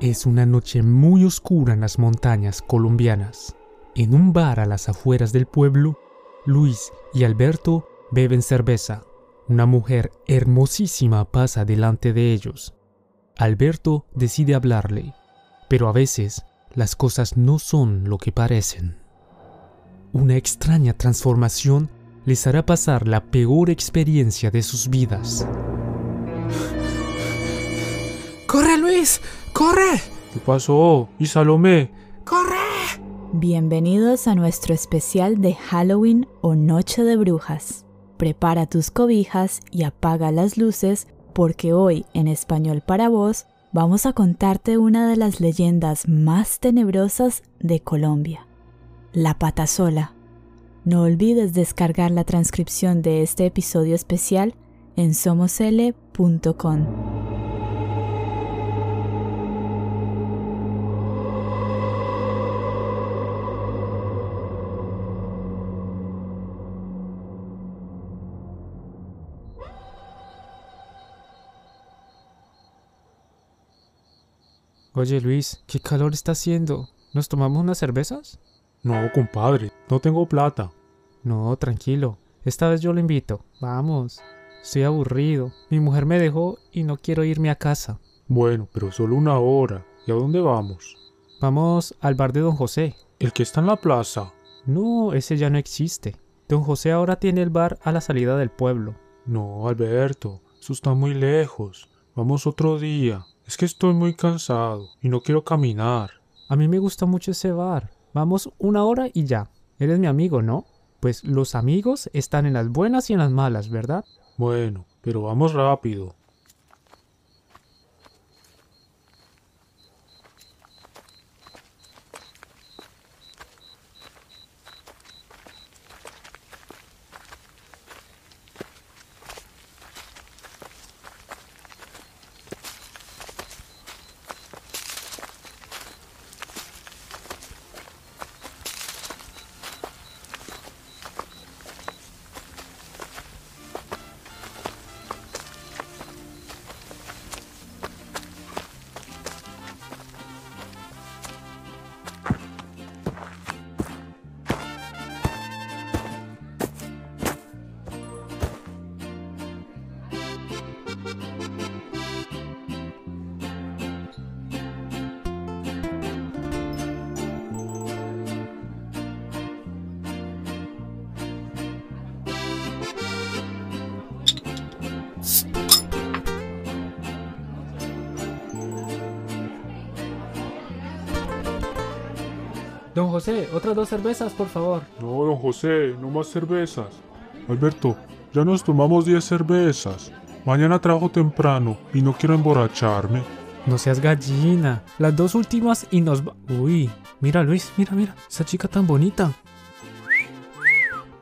Es una noche muy oscura en las montañas colombianas. En un bar a las afueras del pueblo, Luis y Alberto beben cerveza. Una mujer hermosísima pasa delante de ellos. Alberto decide hablarle, pero a veces las cosas no son lo que parecen. Una extraña transformación les hará pasar la peor experiencia de sus vidas. ¡Corre, Luis! ¡Corre! ¿Qué pasó? ¿Y Salomé? ¡Corre! Bienvenidos a nuestro especial de Halloween o Noche de Brujas. Prepara tus cobijas y apaga las luces porque hoy en Español para vos vamos a contarte una de las leyendas más tenebrosas de Colombia, la patasola. No olvides descargar la transcripción de este episodio especial en somosl.com. Oye Luis, ¿qué calor está haciendo? ¿Nos tomamos unas cervezas? No, compadre, no tengo plata. No, tranquilo. Esta vez yo lo invito. Vamos. Estoy aburrido. Mi mujer me dejó y no quiero irme a casa. Bueno, pero solo una hora. ¿Y a dónde vamos? Vamos al bar de Don José. El que está en la plaza. No, ese ya no existe. Don José ahora tiene el bar a la salida del pueblo. No, Alberto, eso está muy lejos. Vamos otro día. Es que estoy muy cansado y no quiero caminar. A mí me gusta mucho ese bar. Vamos una hora y ya. Eres mi amigo, ¿no? Pues los amigos están en las buenas y en las malas, ¿verdad? Bueno, pero vamos rápido. Don José, otras dos cervezas, por favor. No, don José, no más cervezas. Alberto, ya nos tomamos 10 cervezas. Mañana trabajo temprano y no quiero emborracharme. No seas gallina. Las dos últimas y nos va... Uy, mira Luis, mira, mira. Esa chica tan bonita.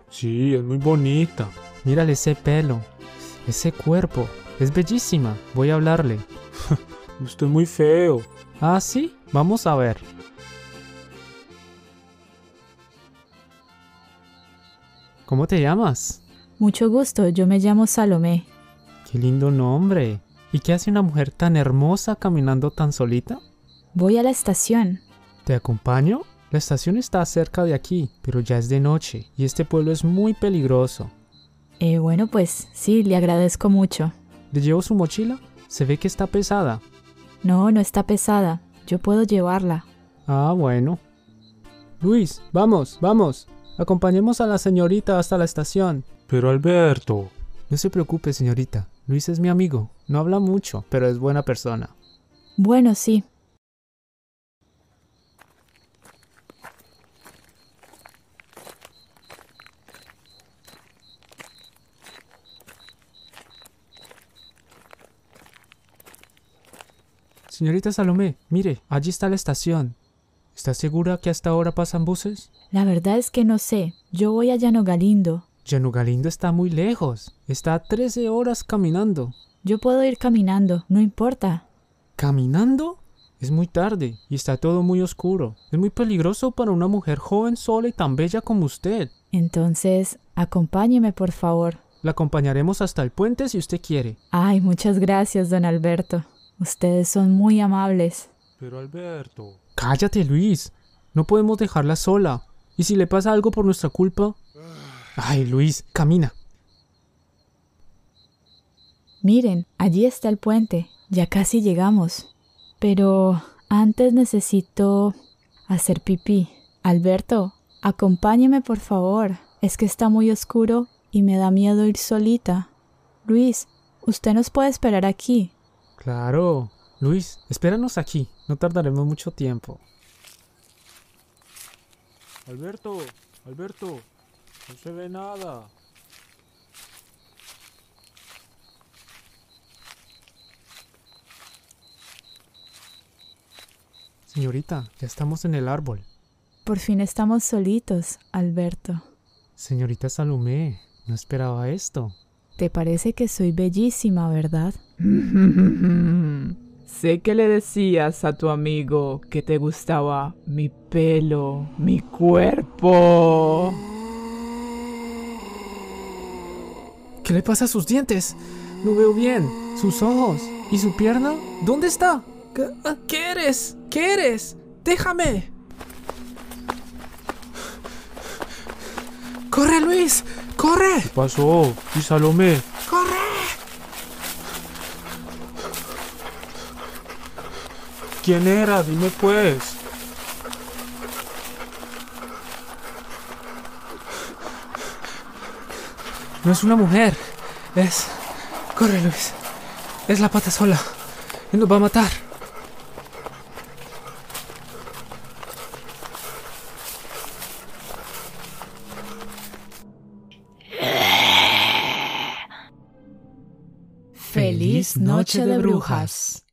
Sí, es muy bonita. Mírale ese pelo. Ese cuerpo. Es bellísima. Voy a hablarle. Usted es muy feo. Ah, sí. Vamos a ver. ¿Cómo te llamas? Mucho gusto, yo me llamo Salomé. Qué lindo nombre. ¿Y qué hace una mujer tan hermosa caminando tan solita? Voy a la estación. ¿Te acompaño? La estación está cerca de aquí, pero ya es de noche y este pueblo es muy peligroso. Eh, bueno, pues sí, le agradezco mucho. ¿Le llevo su mochila? Se ve que está pesada. No, no está pesada. Yo puedo llevarla. Ah, bueno. Luis, vamos, vamos. Acompañemos a la señorita hasta la estación. Pero Alberto. No se preocupe, señorita. Luis es mi amigo. No habla mucho, pero es buena persona. Bueno, sí. Señorita Salomé, mire, allí está la estación. ¿Está segura que hasta ahora pasan buses? La verdad es que no sé. Yo voy a Llano Galindo. Llano Galindo está muy lejos. Está a 13 horas caminando. Yo puedo ir caminando, no importa. ¿Caminando? Es muy tarde y está todo muy oscuro. Es muy peligroso para una mujer joven sola y tan bella como usted. Entonces, acompáñeme, por favor. La acompañaremos hasta el puente si usted quiere. Ay, muchas gracias, don Alberto. Ustedes son muy amables. Pero Alberto. Cállate, Luis. No podemos dejarla sola. ¿Y si le pasa algo por nuestra culpa? Ay, Luis, camina. Miren, allí está el puente. Ya casi llegamos. Pero antes necesito hacer pipí. Alberto, acompáñeme por favor. Es que está muy oscuro y me da miedo ir solita. Luis, usted nos puede esperar aquí. Claro. Luis, espéranos aquí. No tardaremos mucho tiempo. Alberto, Alberto, no se ve nada. Señorita, ya estamos en el árbol. Por fin estamos solitos, Alberto. Señorita Salomé, no esperaba esto. Te parece que soy bellísima, ¿verdad? sé que le decías a tu amigo que te gustaba mi pelo, mi cuerpo. ¿Qué le pasa a sus dientes? No veo bien. ¿Sus ojos? ¿Y su pierna? ¿Dónde está? ¿Qué, ah, ¿qué eres? ¿Qué eres? Déjame. ¡Corre, Luis! ¡Corre! ¿Qué pasó? ¿Y Salomé? ¡Corre! ¿Quién era? Dime pues. No es una mujer. Es... Corre, Luis. Es la pata sola. Él nos va a matar. Feliz Noche de Brujas.